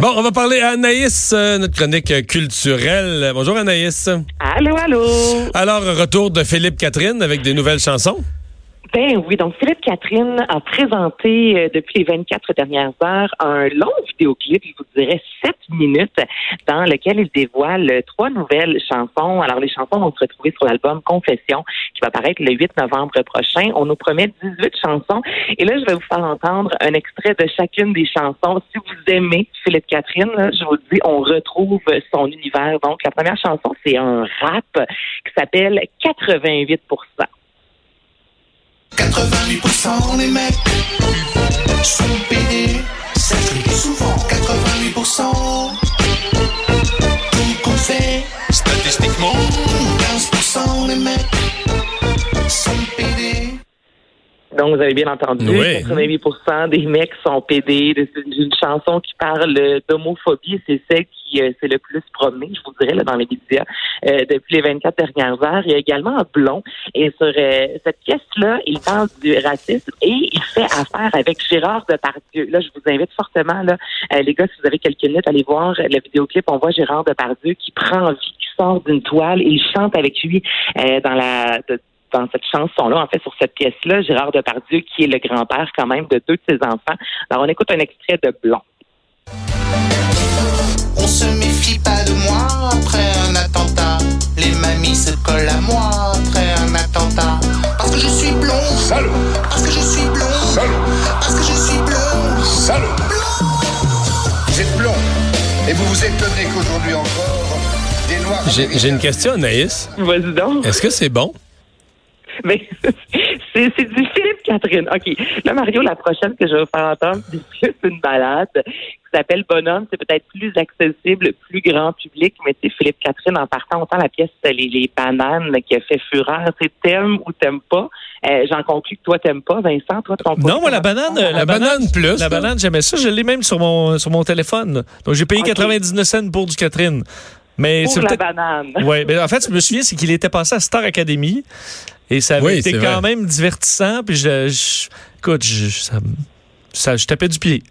Bon, on va parler à Anaïs, euh, notre chronique culturelle. Bonjour Anaïs. Allô, allô. Alors, retour de Philippe Catherine avec des nouvelles chansons. Ben oui, donc Philippe Catherine a présenté euh, depuis les 24 dernières heures un long vidéoclip, je vous dirais 7 minutes, dans lequel il dévoile trois nouvelles chansons. Alors les chansons vont se retrouver sur l'album Confession qui va paraître le 8 novembre prochain. On nous promet 18 chansons et là je vais vous faire entendre un extrait de chacune des chansons. Si vous aimez Philippe Catherine, je vous dis, on retrouve son univers. Donc la première chanson, c'est un rap qui s'appelle 88 88% des mecs sont pédés. Ça dis souvent. 88% tout compte fait. Statistiquement, vous avez bien entendu, Oui. 88% des mecs sont pédés. C'est une chanson qui parle d'homophobie. C'est celle qui euh, s'est le plus promenée, je vous dirais, là, dans les médias euh, depuis les 24 dernières heures. Il y a également un blond. Et sur euh, cette pièce-là, il parle du racisme et il fait affaire avec Gérard Depardieu. Là, je vous invite fortement, là, euh, les gars, si vous avez quelques minutes, allez voir le vidéoclip. On voit Gérard Depardieu qui prend vie, qui sort d'une toile et il chante avec lui dans la... de- dans cette chanson-là, en fait, sur cette pièce-là, Gérard Depardieu, qui est le grand-père quand même de deux de ses enfants. Alors, on écoute un extrait de Blond. On se méfie pas de moi après un attentat. Les mamies se collent à moi après un attentat. Parce que je suis blond. Salaud Parce que je suis blond. Salaud Parce que je suis blond. Salaud Vous êtes blond et vous vous étonnez qu'aujourd'hui encore, des noirs... J'ai j'ai une question Anaïs. Vas-y donc. Est-ce que c'est bon? Mais c'est c'est du Philippe Catherine. OK. Là, Mario, la prochaine que je vais vous faire entendre, c'est une balade qui s'appelle Bonhomme. C'est peut-être plus accessible, plus grand public, mais tu sais, Philippe Catherine, en partant, autant la pièce les, les bananes qui a fait fureur, c'est t'aimes ou t'aimes pas? Euh, J'en conclus que toi, t'aimes pas, Vincent. Toi, ton Non, moi, la banane, la, La banane plus, La là. banane, j'aimais ça. Je l'ai même sur mon, sur mon téléphone. Donc, j'ai payé Ok. 99 cents pour du Catherine. Mais Pour c'est la banane. Ouais, mais en fait, je me souviens, c'est qu'il était passé à Star Academy. Et ça avait Oui, été quand vrai. même divertissant. Puis, je, je- écoute, je, ça, je tapais du pied.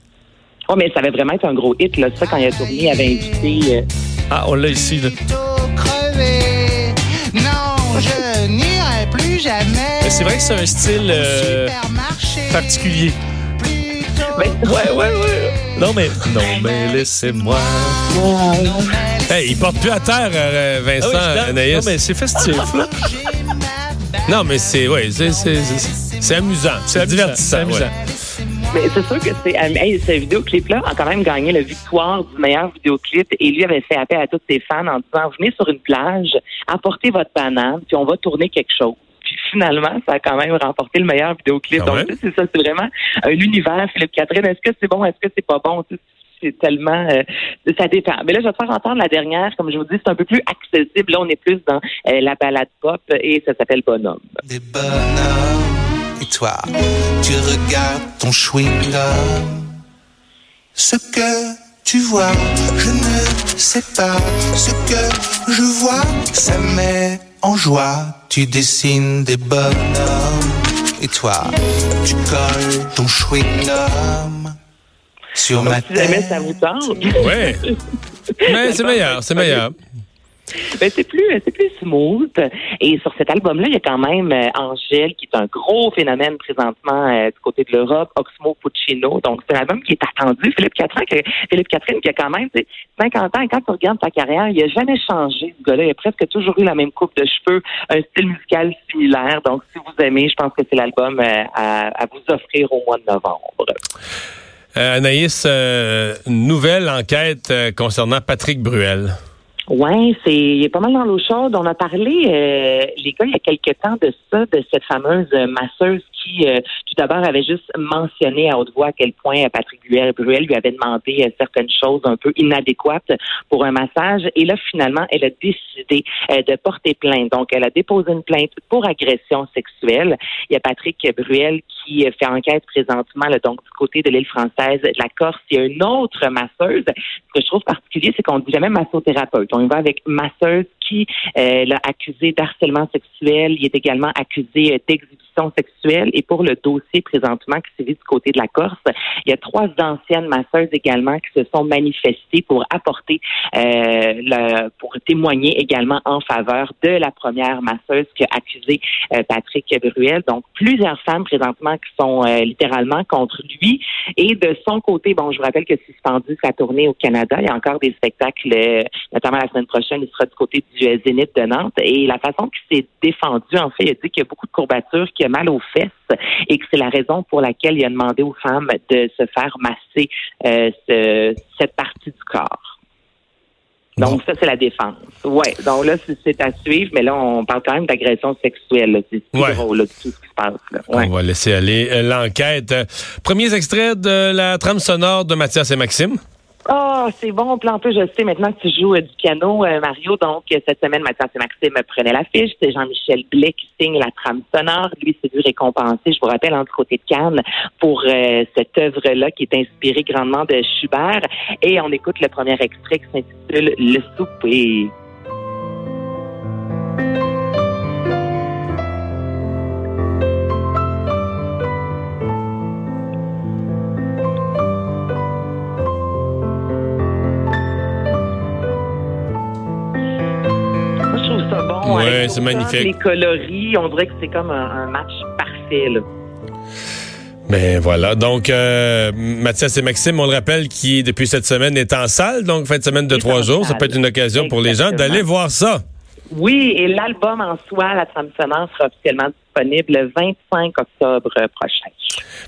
Oh, mais ça avait vraiment été un gros hit, là. Ça, quand il a tourné, il avait invité. euh, Ah, on l'a ici, là. Plutôt crevé. Non, je n'irai plus jamais. Mais c'est vrai que c'est un style euh, particulier. Plutôt Ben, ouais, ouais, ouais. Non, mais. Non, mais laissez-moi. Hey, il porte plus à terre, euh, Ah oui, Vincent. Anaïs. non, mais c'est festif, là. Non, mais c'est ouais, c'est c'est- c'est- c'est amusant. C'est amusant, divertissant. c'est amusant. ouais. Mais c'est sûr que c'est hey, ce vidéoclip-là a quand même gagné la victoire du meilleur vidéoclip et lui avait fait appel à tous ses fans en disant venez sur une plage, apportez votre banane, puis on va tourner quelque chose. Puis finalement, ça a quand même remporté le meilleur vidéoclip. Quand Donc c'est ça, c'est vraiment euh, l'univers Philippe Catherine. Est-ce que c'est bon, est-ce que c'est pas bon? C'est tellement euh, ça dépend. Mais là, je vais te faire entendre la dernière, comme je vous dis, c'est un peu plus accessible. Là, on est plus dans euh, la balade pop et ça s'appelle Bonhomme. Des bonhommes. Et toi, tu regardes ton chewing-gum. Ce que tu vois, je ne sais pas. Ce que je vois, ça me met en joie. Tu dessines des bonhommes. Et toi, tu colles ton chewing-gum sur ma si jamais tête. ça vous tente. Ouais. Mais c'est meilleur, c'est meilleur. Ben, c'est plus c'est plus smooth. Et sur cet album-là, il y a quand même euh, Angèle, qui est un gros phénomène présentement euh, du côté de l'Europe, Oxmo Puccino. Donc, c'est un album qui est attendu. Philippe Catherine, que- Philippe Catherine qui a quand même tu sais, 50 ans, et quand tu regardes sa carrière, il a jamais changé, ce gars-là. Il a presque toujours eu la même coupe de cheveux, un style musical similaire. Donc, si vous aimez, je pense que c'est l'album euh, à, à vous offrir au mois de novembre. Euh, Anaïs, euh, nouvelle enquête euh, concernant Patrick Bruel. Ouais, c'est il est pas mal dans l'eau chaude. On a parlé, euh, les gars, il y a quelque temps de ça, de cette fameuse masseuse qui, euh, tout d'abord, avait juste mentionné à haute voix à quel point Patrick Bruel, lui avait demandé certaines choses un peu inadéquates pour un massage. Et là, finalement, elle a décidé de porter plainte. Donc, elle a déposé une plainte pour agression sexuelle. Il y a Patrick Bruel qui euh, fait enquête présentement, là, donc du côté de l'île française, de la Corse. Il y a une autre masseuse. Ce que je trouve particulier, c'est qu'on dit jamais massothérapeute. On y va avec masseuse qui euh, l'a accusé d'harcèlement sexuel. Il est également accusé euh, d'exhibition sexuelle. Et pour le dossier présentement qui se vit du côté de la Corse, il y a trois anciennes masseuses également qui se sont manifestées pour apporter, euh, le, pour témoigner également en faveur de la première masseuse qui a accusé euh, Patrick Bruel. Donc, plusieurs femmes présentement qui sont euh, littéralement contre lui. Et de son côté, bon, je vous rappelle que suspendu sa tournée au Canada, il y a encore des spectacles, euh, notamment la semaine prochaine, il sera du côté du euh, Zénith de Nantes. Et la façon qu'il s'est défendu, en fait, il a dit qu'il y a beaucoup de courbatures, a mal aux fesses et que c'est la raison pour laquelle il a demandé aux femmes de se faire masser euh, ce- cette partie du corps. Donc, ça, c'est la défense. Ouais. Donc là, c'est- à suivre, mais là, on parle quand même d'agression sexuelle. C'est Ouais. drôle, là, tout ce qui se passe. Là. Ouais. On va laisser aller euh, l'enquête. Euh, Premiers extraits de la trame sonore de Mathias et Maxime. Ah, c'est bon. Puis en plus, je sais maintenant que tu joues euh, du piano, euh, Mario. Donc, euh, cette semaine, Mathias et Maxime prenaient l'affiche. C'est Jean-Michel Blais qui signe la trame sonore. Lui, c'est dû récompenser, je vous rappelle, du côté de Cannes, pour cette œuvre-là qui est inspirée grandement de Schubert. Et on écoute le premier extrait qui s'intitule Le souper. Ouais, c'est magnifique. Les coloris, on dirait que c'est comme un, un match parfait. Là. Mais voilà. Donc, euh, Mathias et Maxime, on le rappelle, qui, depuis cette semaine, est en salle. Donc, fin de semaine de trois jours. Ça peut être une occasion pour les gens d'aller voir ça. Oui, et l'album en soi, la trame sera officiellement disponible le 25 octobre prochain.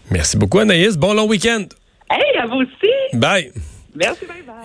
Merci beaucoup, Anaïs. Bon long week-end. Hey, à vous aussi! Bye. Merci, bye bye!